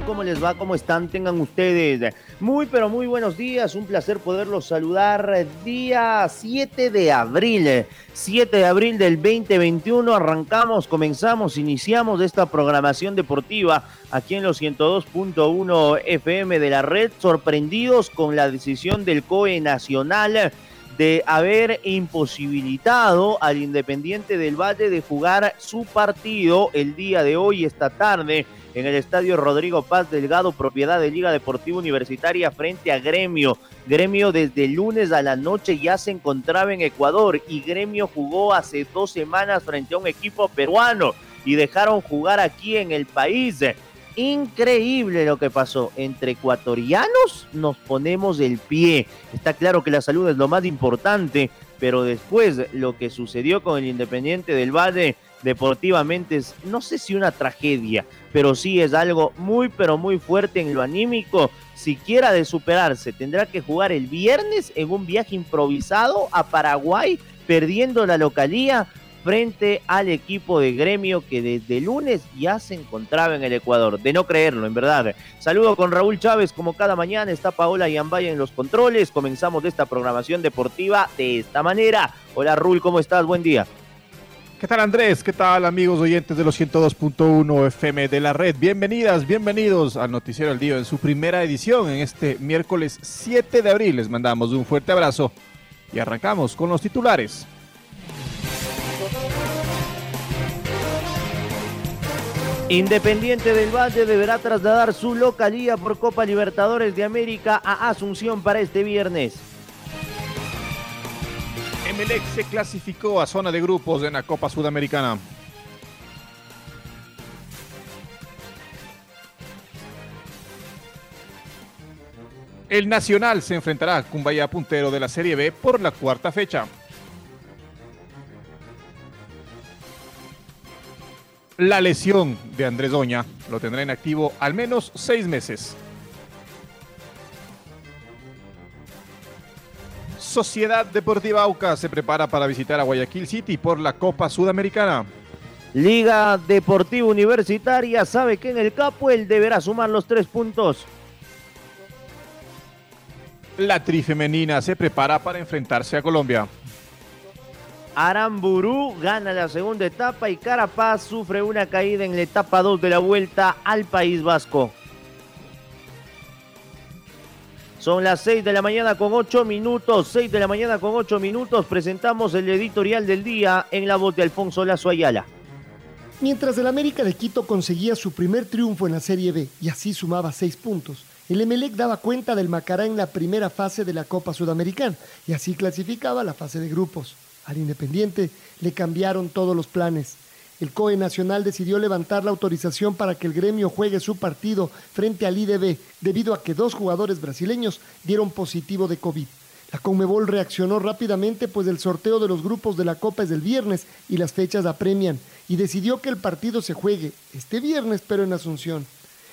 ¿Cómo les va? ¿Cómo están? Tengan ustedes muy, pero muy buenos días. Un placer poderlos saludar. Día 7 de abril. 7 de abril del 2021. Arrancamos, comenzamos, iniciamos esta programación deportiva aquí en los 102.1 FM de la red. Sorprendidos con la decisión del COE Nacional de haber imposibilitado al Independiente del Valle de jugar su partido el día de hoy, esta tarde en el estadio Rodrigo Paz Delgado, propiedad de Liga Deportiva Universitaria frente a Gremio. Gremio desde lunes a la noche ya se encontraba en Ecuador y Gremio jugó hace dos semanas frente a un equipo peruano y dejaron jugar aquí en el país. Increíble lo que pasó. Entre ecuatorianos nos ponemos el pie. Está claro que la salud es lo más importante, pero después lo que sucedió con el Independiente del Valle deportivamente es, no sé si una tragedia, pero sí es algo muy, pero muy fuerte en lo anímico. Siquiera de superarse, tendrá que jugar el viernes en un viaje improvisado a Paraguay, perdiendo la localía frente al equipo de gremio que desde lunes ya se encontraba en el Ecuador. De no creerlo, en verdad. Saludo con Raúl Chávez, como cada mañana está Paola Yambaya en los controles. Comenzamos esta programación deportiva de esta manera. Hola Raúl, ¿cómo estás? Buen día. ¿Qué tal Andrés? ¿Qué tal amigos oyentes de los 102.1 FM de la red? Bienvenidas, bienvenidos al Noticiero del Día en su primera edición en este miércoles 7 de abril. Les mandamos un fuerte abrazo y arrancamos con los titulares. Independiente del Valle deberá trasladar su localía por Copa Libertadores de América a Asunción para este viernes. Emelec se clasificó a zona de grupos en la Copa Sudamericana. El Nacional se enfrentará a Cumbaya puntero de la Serie B por la cuarta fecha. La lesión de Andrés Doña lo tendrá en activo al menos seis meses. Sociedad Deportiva Auca se prepara para visitar a Guayaquil City por la Copa Sudamericana. Liga Deportiva Universitaria sabe que en el capo él deberá sumar los tres puntos. La trifemenina se prepara para enfrentarse a Colombia. Aramburú gana la segunda etapa y Carapaz sufre una caída en la etapa 2 de la vuelta al País Vasco. Son las 6 de la mañana con 8 minutos. 6 de la mañana con 8 minutos. Presentamos el editorial del día en la voz de Alfonso Lazo Ayala. Mientras el América de Quito conseguía su primer triunfo en la Serie B y así sumaba 6 puntos, el Emelec daba cuenta del Macará en la primera fase de la Copa Sudamericana y así clasificaba la fase de grupos. Al Independiente le cambiaron todos los planes. El COE Nacional decidió levantar la autorización para que el gremio juegue su partido frente al IDB debido a que dos jugadores brasileños dieron positivo de COVID. La Conmebol reaccionó rápidamente pues el sorteo de los grupos de la Copa es el viernes y las fechas apremian y decidió que el partido se juegue este viernes pero en Asunción.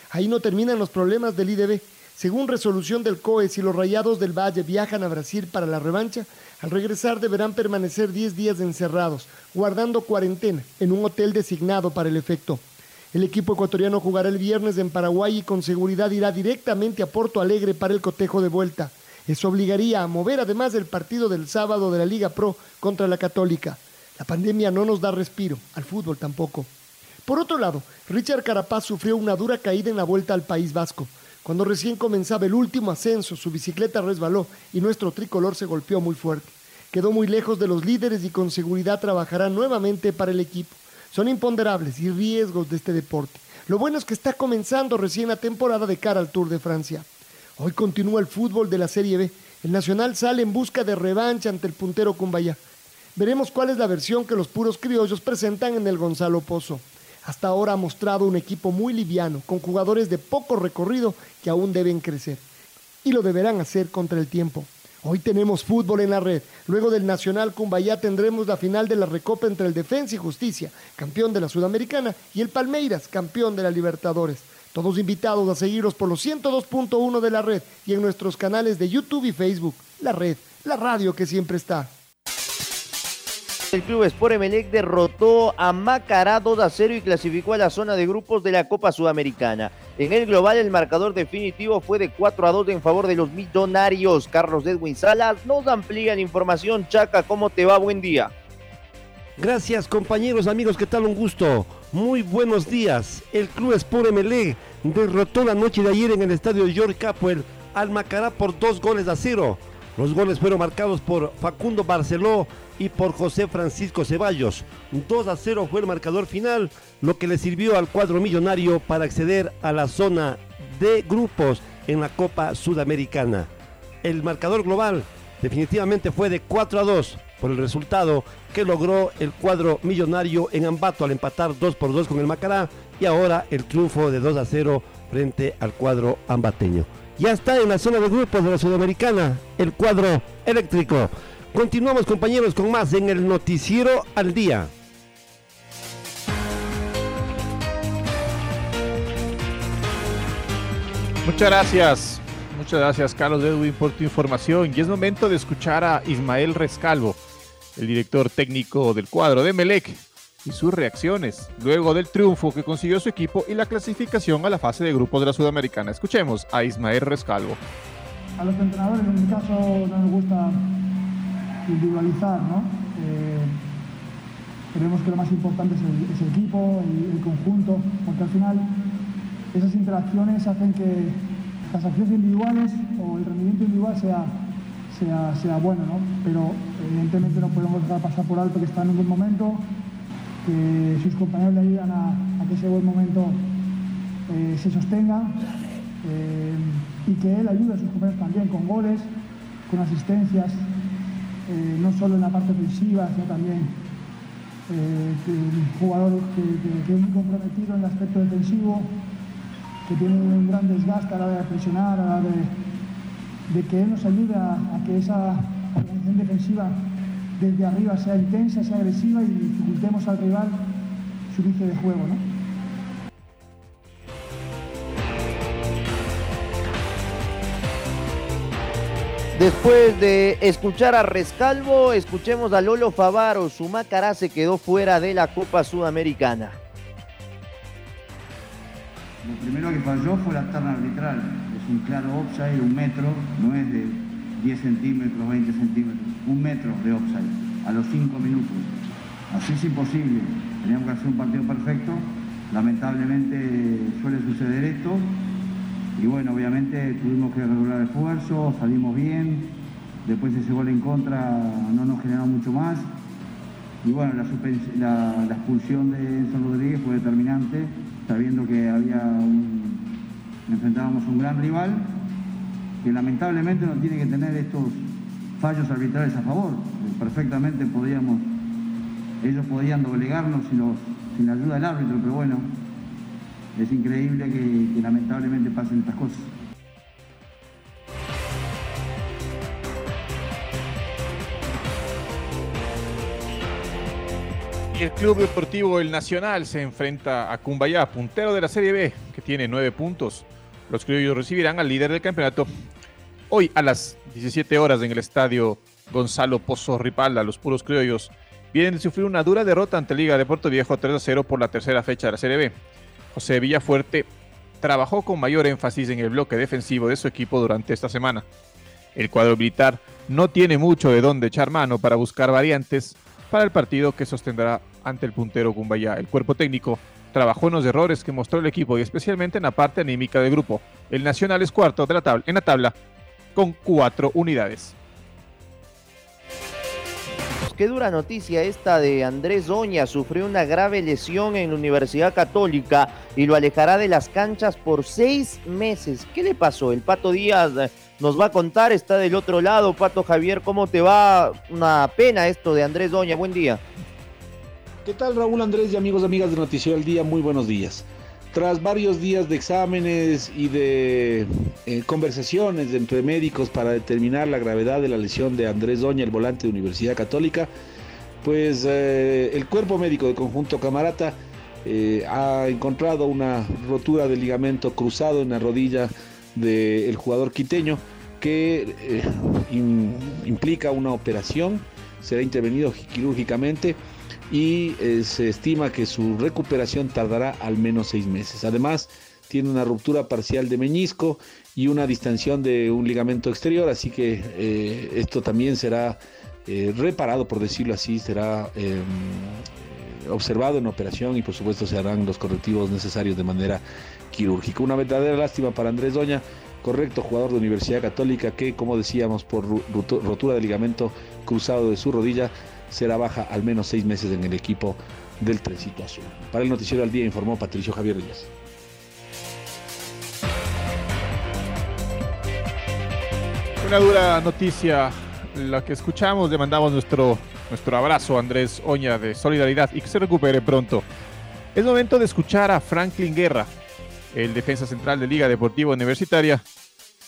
Ahí no terminan los problemas del IDB. Según resolución del COE, si los Rayados del Valle viajan a Brasil para la revancha, al regresar deberán permanecer 10 días encerrados, guardando cuarentena en un hotel designado para el efecto. El equipo ecuatoriano jugará el viernes en Paraguay y con seguridad irá directamente a Porto Alegre para el cotejo de vuelta. Eso obligaría a mover además el partido del sábado de la Liga Pro contra la Católica. La pandemia no nos da respiro, al fútbol tampoco. Por otro lado, Richard Carapaz sufrió una dura caída en la vuelta al País Vasco. Cuando recién comenzaba el último ascenso, su bicicleta resbaló y nuestro tricolor se golpeó muy fuerte. Quedó muy lejos de los líderes y con seguridad trabajará nuevamente para el equipo. Son imponderables y riesgos de este deporte. Lo bueno es que está comenzando recién la temporada de cara al Tour de Francia. Hoy continúa el fútbol de la Serie B. El Nacional sale en busca de revancha ante el puntero Cumbaya. Veremos cuál es la versión que los puros criollos presentan en el Gonzalo Pozo. Hasta ahora ha mostrado un equipo muy liviano, con jugadores de poco recorrido que aún deben crecer. Y lo deberán hacer contra el tiempo. Hoy tenemos fútbol en la red. Luego del Nacional Cumbayá tendremos la final de la Recopa entre el Defensa y Justicia, campeón de la Sudamericana, y el Palmeiras, campeón de la Libertadores. Todos invitados a seguirnos por los 102.1 de la red y en nuestros canales de YouTube y Facebook. La red, la radio que siempre está. El club Sport Emelec derrotó a Macará 2 a 0 y clasificó a la zona de grupos de la Copa Sudamericana. En el global, el marcador definitivo fue de 4 a 2 en favor de los millonarios. Carlos Edwin Salas nos amplía la información. Chaca, ¿cómo te va? Buen día. Gracias, compañeros, amigos, ¿qué tal? Un gusto. Muy buenos días. El club Sport Emelec derrotó la noche de ayer en el estadio George Capwell al Macará por dos goles a cero. Los goles fueron marcados por Facundo Barceló y por José Francisco Ceballos. 2 a 0 fue el marcador final, lo que le sirvió al cuadro millonario para acceder a la zona de grupos en la Copa Sudamericana. El marcador global definitivamente fue de 4 a 2 por el resultado que logró el cuadro millonario en Ambato al empatar 2 por 2 con el Macará y ahora el triunfo de 2 a 0 frente al cuadro ambateño. Ya está en la zona de grupos de la Sudamericana el cuadro eléctrico. Continuamos compañeros con más en el noticiero al día. Muchas gracias, muchas gracias Carlos Edwin por tu información y es momento de escuchar a Ismael Rescalvo, el director técnico del cuadro de Melec y sus reacciones luego del triunfo que consiguió su equipo y la clasificación a la fase de grupos de la Sudamericana. Escuchemos a Ismael Rescalvo. A los entrenadores en mi caso no nos gusta individualizar, ¿no? Eh, creemos que lo más importante es el, equipo, el, conjunto, porque al final esas interacciones hacen que las acciones individuales o el rendimiento individual sea, sea, sea bueno, ¿no? Pero evidentemente no podemos dejar pasar por alto que está en un buen momento, que sus compañeros le ayudan a, a que ese buen momento eh, se sostenga eh, y que él ayude a sus compañeros también con goles, con asistencias, eh, no solo en la parte ofensiva, sino también eh, un jugador que, es muy comprometido en el aspecto defensivo, que tiene un gran desgaste a la hora de presionar, a la hora de, que él nos ayude a, a que esa organización defensiva desde arriba sea intensa, sea agresiva y dificultemos al rival su inicio de juego. ¿no? Después de escuchar a Rescalvo, escuchemos a Lolo Favaro. Su Macará se quedó fuera de la Copa Sudamericana. Lo primero que falló fue la terna arbitral. Es un claro offside, un metro, no es de 10 centímetros, 20 centímetros, un metro de offside a los 5 minutos. Así es imposible. Teníamos que hacer un partido perfecto. Lamentablemente suele suceder esto y bueno, obviamente tuvimos que regular esfuerzo, salimos bien, después ese gol en contra no nos generó mucho más. Y bueno, la, la, expulsión de Enzo Rodríguez fue determinante, sabiendo que había un, enfrentábamos un gran rival, que lamentablemente no tiene que tener estos fallos arbitrales a favor. Perfectamente podíamos, ellos podían doblegarnos sin, sin la ayuda del árbitro, pero bueno, es increíble que, lamentablemente pasen estas cosas. El Club Deportivo El Nacional se enfrenta a Cumbayá, puntero de la Serie B, que tiene nueve puntos. Los criollos recibirán al líder del campeonato hoy a las 17 horas en el estadio Gonzalo Pozo Ripalda. Los puros criollos vienen de sufrir una dura derrota ante Liga de Puerto Viejo 3 a 0 por la tercera fecha de la Serie B. José Villafuerte trabajó con mayor énfasis en el bloque defensivo de su equipo durante esta semana. El cuadro militar no tiene mucho de dónde echar mano para buscar variantes para el partido que sostendrá ante el puntero Cumbayá. El cuerpo técnico trabajó en los errores que mostró el equipo y especialmente en la parte anímica del grupo. El Nacional es cuarto de la tabla, en la tabla con cuatro unidades. Qué dura noticia esta de Andrés Doña. Sufrió una grave lesión en la Universidad Católica y lo alejará de las canchas por seis meses. ¿Qué le pasó? El Pato Díaz eh, nos va a contar, está del otro lado. Pato Javier, ¿cómo te va? Una pena esto de Andrés Doña. Buen día. ¿Qué tal Raúl Andrés y amigos y amigas de Noticiero del Día? Muy buenos días. Tras varios días de exámenes y de eh, conversaciones entre médicos para determinar la gravedad de la lesión de Andrés Doña, el volante de Universidad Católica, pues eh, el cuerpo médico de conjunto Camarata eh, ha encontrado una rotura del ligamento cruzado en la rodilla del jugador quiteño que implica una operación, será intervenido quirúrgicamente y eh, se estima que su recuperación tardará al menos seis meses. Además, tiene una ruptura parcial de meñisco y una distensión de un ligamento exterior, así que eh, esto también será eh, reparado, por decirlo así, será em, observado en operación y por supuesto se harán los correctivos necesarios de manera quirúrgica. Una verdadera lástima para Andrés Doña, correcto jugador de Universidad Católica que, como decíamos, por rotura de ligamento cruzado de su rodilla, será baja al menos seis meses en el equipo del Trencito Azul. Para el Noticiero al Día informó Patricio Javier Díaz. Una dura noticia la que escuchamos, le mandamos nuestro, nuestro abrazo a Andrés Oña de solidaridad y que se recupere pronto. Es momento de escuchar a Franklin Guerra, el defensa central de Liga Deportiva Universitaria,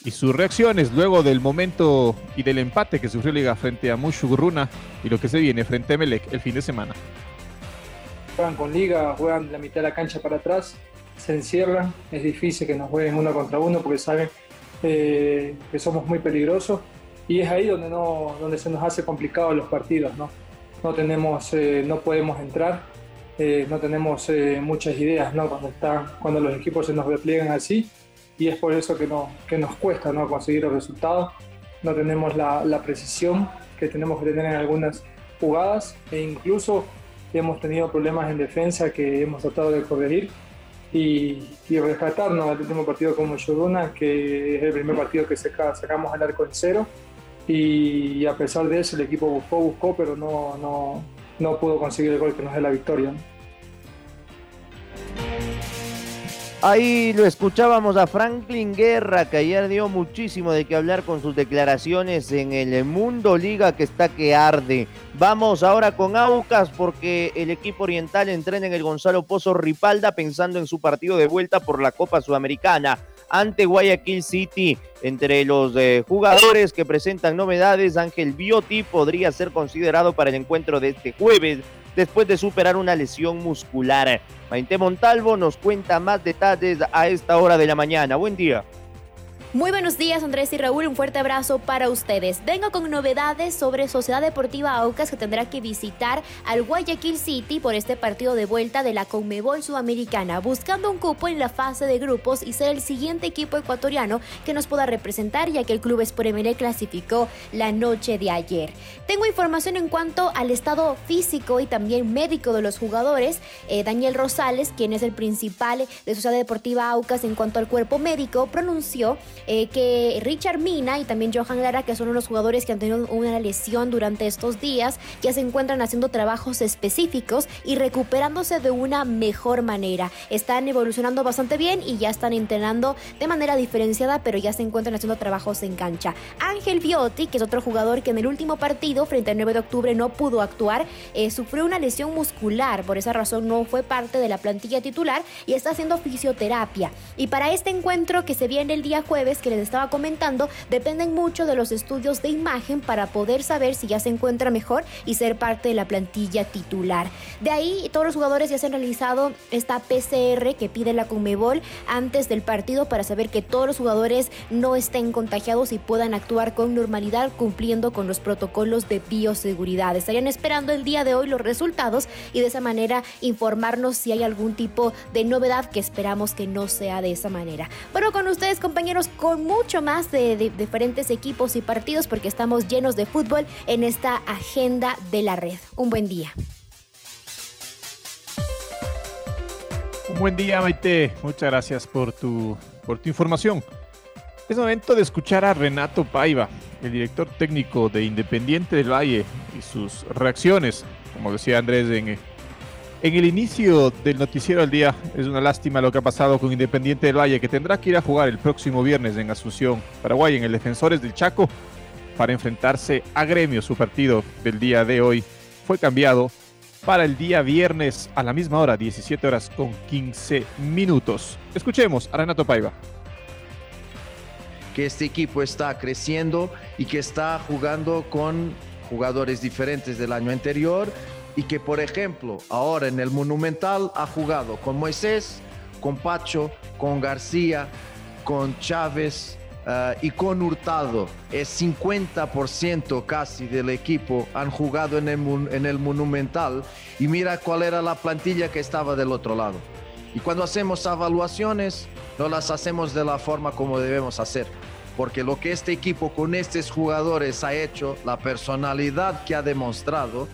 y sus reacciones luego del momento y del empate que sufrió Liga frente a Mushuguruna y lo que se viene frente a Melec el fin de semana. Juegan con Liga, juegan la mitad de la cancha para atrás, se encierran, es difícil que nos jueguen uno contra uno porque saben eh, que somos muy peligrosos y es ahí donde, no, donde se nos hace complicado los partidos. No, no, tenemos, eh, no podemos entrar, eh, no tenemos muchas ideas ¿no? cuando, está, cuando los equipos se nos repliegan así y es por eso que, no, que nos cuesta ¿no? conseguir los resultados. No tenemos la, la, precisión que tenemos que tener en algunas jugadas e incluso hemos tenido problemas en defensa que hemos tratado de corregir y, y rescatarnos al último partido como Lloruna, que es el primer partido que sacamos al arco en cero y, a pesar de eso el equipo buscó, buscó, pero no, no, no pudo conseguir el gol que nos dé la victoria. Ahí lo escuchábamos a Franklin Guerra, que ayer dio muchísimo de qué hablar con sus declaraciones en el Mundo Liga que está que arde. Vamos ahora con Aucas porque el equipo oriental entrena en el Gonzalo Pozo Ripalda pensando en su partido de vuelta por la Copa Sudamericana ante Guayaquil City. Entre los eh, jugadores que presentan novedades, Ángel Bioti podría ser considerado para el encuentro de este jueves después de superar una lesión muscular. Maite Montalvo nos cuenta más detalles a esta hora de la mañana. Buen día. Muy buenos días Andrés y Raúl, un fuerte abrazo para ustedes. Vengo con novedades sobre Sociedad Deportiva Aucas que tendrá que visitar al Guayaquil City por este partido de vuelta de la Conmebol Sudamericana, buscando un cupo en la fase de grupos y ser el siguiente equipo ecuatoriano que nos pueda representar ya que el club Sporemele clasificó la noche de ayer. Tengo información en cuanto al estado físico y también médico de los jugadores. Eh, Daniel Rosales, quien es el principal de Sociedad Deportiva Aucas en cuanto al cuerpo médico, pronunció eh, que Richard Mina y también Johan Lara, que son los jugadores que han tenido una lesión durante estos días, ya se encuentran haciendo trabajos específicos y recuperándose de una mejor manera. Están evolucionando bastante bien y ya están entrenando de manera diferenciada, pero ya se encuentran haciendo trabajos en cancha. Ángel Biotti, que es otro jugador que en el último partido, frente al 9 de octubre, no pudo actuar, eh, sufrió una lesión muscular, por esa razón no fue parte de la plantilla titular y está haciendo fisioterapia. Y para este encuentro que se viene el día jueves, que les estaba comentando dependen mucho de los estudios de imagen para poder saber si ya se encuentra mejor y ser parte de la plantilla titular. De ahí todos los jugadores ya se han realizado esta PCR que pide la Conmebol antes del partido para saber que todos los jugadores no estén contagiados y puedan actuar con normalidad cumpliendo con los protocolos de bioseguridad. Estarían esperando el día de hoy los resultados y de esa manera informarnos si hay algún tipo de novedad que esperamos que no sea de esa manera. Pero con ustedes compañeros, con mucho más de, diferentes equipos y partidos porque estamos llenos de fútbol en esta agenda de la red. Un buen día. Un buen día, Maite. Muchas gracias por tu, por tu información. Es momento de escuchar a Renato Paiva, el director técnico de Independiente del Valle, y sus reacciones, como decía Andrés en, en el inicio del noticiero del día. Es una lástima lo que ha pasado con Independiente del Valle, que tendrá que ir a jugar el próximo viernes en Asunción, Paraguay, en el Defensores del Chaco, para enfrentarse a Gremio. Su partido del día de hoy fue cambiado para el día viernes a la misma hora, 17 horas con 15 minutos. Escuchemos a Renato Paiva que este equipo está creciendo y que está jugando con jugadores diferentes del año anterior y que por ejemplo ahora en el Monumental ha jugado con Moisés, con Pacho, con García, con Chávez uh, y con Hurtado. Es 50% casi del equipo han jugado en el, en el Monumental y mira cuál era la plantilla que estaba del otro lado. Y cuando hacemos evaluaciones, no las hacemos de la forma como debemos hacer. Porque lo que este equipo con estos jugadores ha hecho, la personalidad que ha demostrado,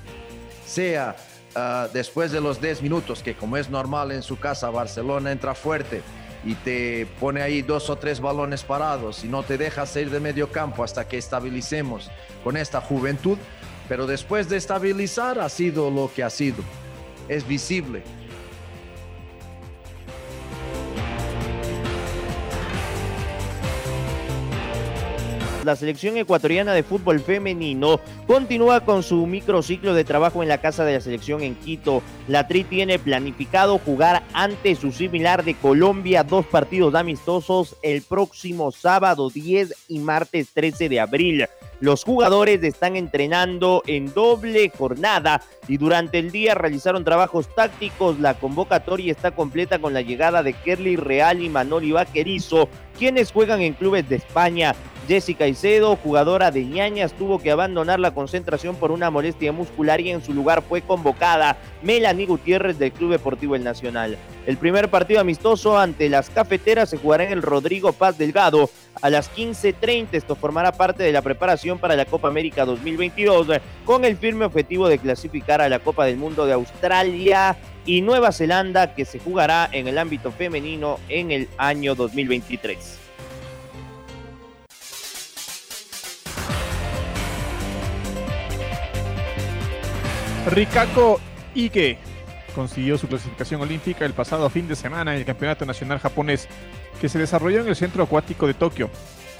sea uh, después de los 10 minutos, que como es normal en su casa, Barcelona entra fuerte y te pone ahí dos o tres balones parados y no te deja salir de medio campo hasta que estabilicemos con esta juventud. Pero después de estabilizar ha sido lo que ha sido. Es visible la selección ecuatoriana de fútbol femenino continúa con su microciclo de trabajo en la casa de la selección en Quito. La Tri tiene planificado jugar ante su similar de Colombia dos partidos amistosos el próximo sábado 10 y martes 13 de abril. Los jugadores están entrenando en doble jornada y durante el día realizaron trabajos tácticos. La convocatoria está completa con la llegada de Kerly Real y Manoli Vaquerizo, quienes juegan en clubes de España. Jessica Caicedo, jugadora de ñañas, tuvo que abandonar la concentración por una molestia muscular y en su lugar fue convocada Melanie Gutiérrez del Club Deportivo El Nacional. El primer partido amistoso ante las cafeteras se jugará en el Rodrigo Paz Delgado a las 15.30. Esto formará parte de la preparación para la Copa América 2022 con el firme objetivo de clasificar a la Copa del Mundo de Australia y Nueva Zelanda que se jugará en el ámbito femenino en el año 2023. Rikako Ike consiguió su clasificación olímpica el pasado fin de semana en el Campeonato Nacional Japonés que se desarrolló en el Centro Acuático de Tokio.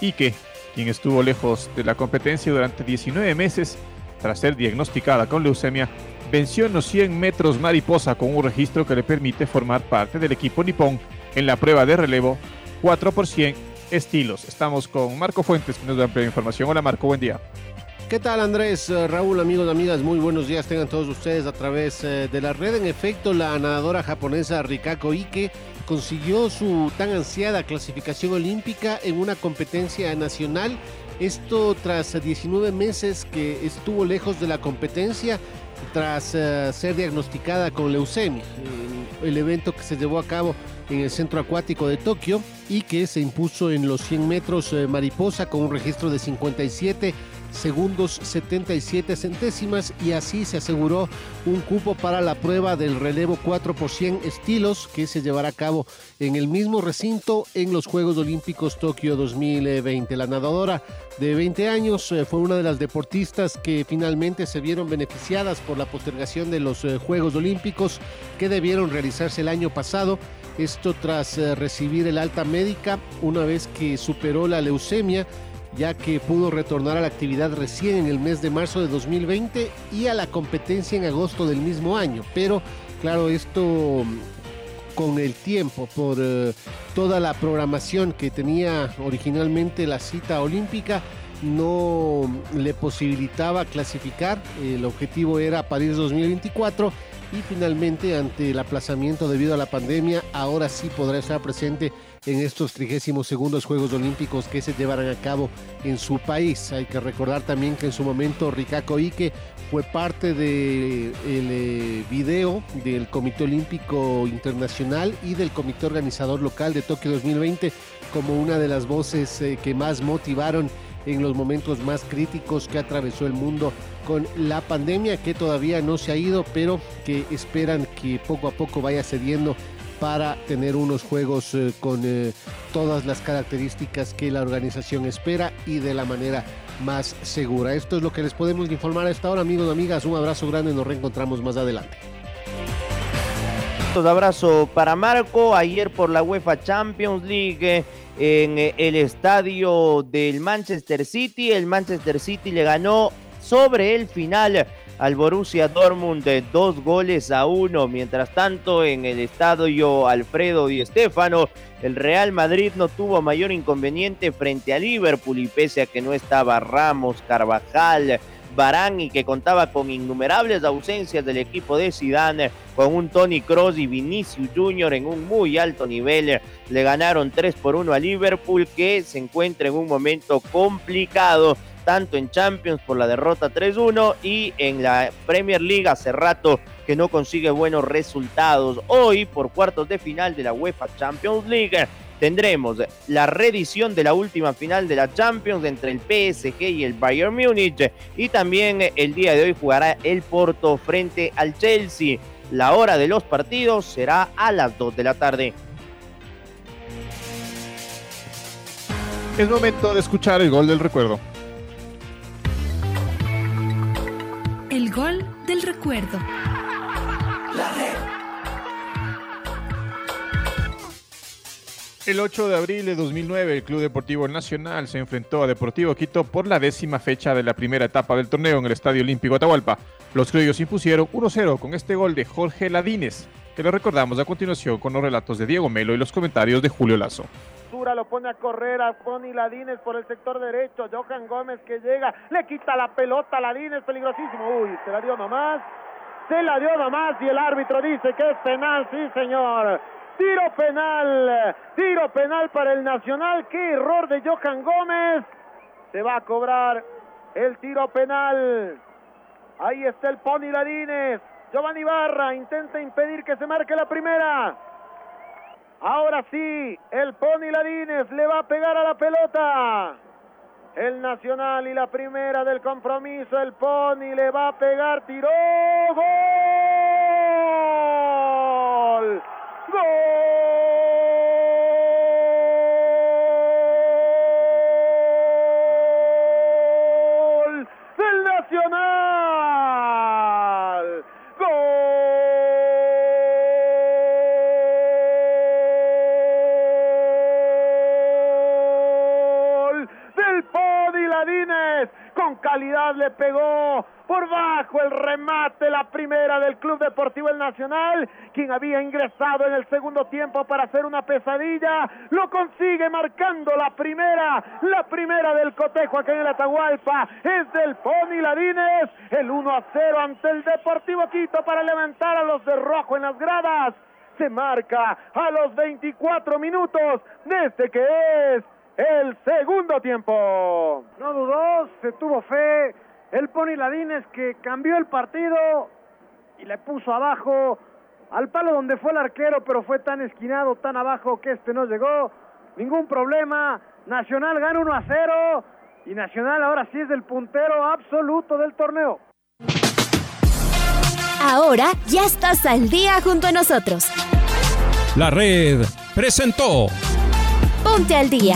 Ike, quien estuvo lejos de la competencia durante 19 meses tras ser diagnosticada con leucemia, venció en los 100 metros mariposa con un registro que le permite formar parte del equipo nipón en la prueba de relevo 4 por 100 estilos. Estamos con Marco Fuentes que nos da amplia información. Hola Marco, buen día. ¿Qué tal Andrés, eh, Raúl, amigos, amigas? Muy buenos días tengan todos ustedes a través eh, de la red. En efecto, la nadadora japonesa Rikako Ike consiguió su tan ansiada clasificación olímpica en una competencia nacional. Esto tras 19 meses que estuvo lejos de la competencia, tras uh, ser diagnosticada con leucemia. El evento que se llevó a cabo en el centro acuático de Tokio y que se impuso en los 100 metros uh, mariposa con un registro de 57 segundos 77 centésimas y así se aseguró un cupo para la prueba del relevo 4 por 100 estilos que se llevará a cabo en el mismo recinto en los Juegos Olímpicos Tokio 2020. La nadadora de 20 años eh, fue una de las deportistas que finalmente se vieron beneficiadas por la postergación de los eh, Juegos Olímpicos que debieron realizarse el año pasado. Esto tras eh, recibir el alta médica una vez que superó la leucemia ya que pudo retornar a la actividad recién en el mes de marzo de 2020 y a la competencia en agosto del mismo año. Pero claro, esto con el tiempo, por uh, toda la programación que tenía originalmente la cita olímpica, no le posibilitaba clasificar. El objetivo era París 2024 y finalmente ante el aplazamiento debido a la pandemia, ahora sí podrá estar presente en estos 32 segundos Juegos Olímpicos que se llevarán a cabo en su país. Hay que recordar también que en su momento Rikako Ike fue parte del de eh, video del Comité Olímpico Internacional y del Comité Organizador Local de Tokio 2020 como una de las voces eh, que más motivaron en los momentos más críticos que atravesó el mundo con la pandemia que todavía no se ha ido, pero que esperan que poco a poco vaya cediendo para tener unos juegos eh, con eh, todas las características que la organización espera y de la manera más segura. Esto es lo que les podemos informar a esta hora, amigos y amigas. Un abrazo grande, nos reencontramos más adelante. Un abrazo para Marco. Ayer por la UEFA Champions League en el estadio del Manchester City, el Manchester City le ganó sobre el final al Borussia Dortmund de dos goles a uno. Mientras tanto, en el estadio Alfredo Di Stéfano, el Real Madrid no tuvo mayor inconveniente frente a Liverpool y pese a que no estaba Ramos, Carvajal, Barán y que contaba con innumerables ausencias del equipo de Zidane, con un Tony Cross y Vinicius Jr. en un muy alto nivel, le ganaron 3 por 1 a Liverpool que se encuentra en un momento complicado tanto en Champions por la derrota 3-1 y en la Premier League hace rato que no consigue buenos resultados. Hoy, por cuartos de final de la UEFA Champions League, tendremos la reedición de la última final de la Champions entre el PSG y el Bayern Múnich y también el día de hoy jugará el Porto frente al Chelsea. La hora de los partidos será a las 2 de la tarde. Es momento de escuchar el gol del recuerdo. El gol del recuerdo. El 8 de abril de 2009, el Club Deportivo Nacional se enfrentó a Deportivo Quito por la décima fecha de la primera etapa del torneo en el Estadio Olímpico Atahualpa. Los criollos impusieron 1-0 con este gol de Jorge Ladines, que lo recordamos a continuación con los relatos de Diego Melo y los comentarios de Julio Lazo. Lo pone a correr a Pony Ladines por el sector derecho. Johan Gómez que llega, le quita la pelota a Ladines, peligrosísimo. Uy, se la dio nomás. Se la dio nomás y el árbitro dice que es penal, sí señor. Tiro penal, tiro penal para el Nacional. Qué error de Johan Gómez. Se va a cobrar el tiro penal. Ahí está el Pony Ladines. Giovanni Barra intenta impedir que se marque la primera. Ahora sí, el Pony Ladines le va a pegar a la pelota. El Nacional y la primera del compromiso, el Pony le va a pegar, tiró, gol. Gol calidad le pegó por bajo el remate, la primera del Club Deportivo El Nacional, quien había ingresado en el segundo tiempo para hacer una pesadilla, lo consigue marcando la primera, la primera del cotejo aquí en el Atahualpa, es del Pony Ladines, el 1 a 0 ante el Deportivo Quito para levantar a los de rojo en las gradas. Se marca a los 24 minutos desde que es el segundo tiempo. No dudó, se tuvo fe, el Pony Ladines que cambió el partido y le puso abajo al palo donde fue el arquero, pero fue tan esquinado, tan abajo que este no llegó. Ningún problema. Nacional gana 1 a 0 y Nacional ahora sí es el puntero absoluto del torneo. Ahora ya estás al día junto a nosotros. La red presentó Ponte al día.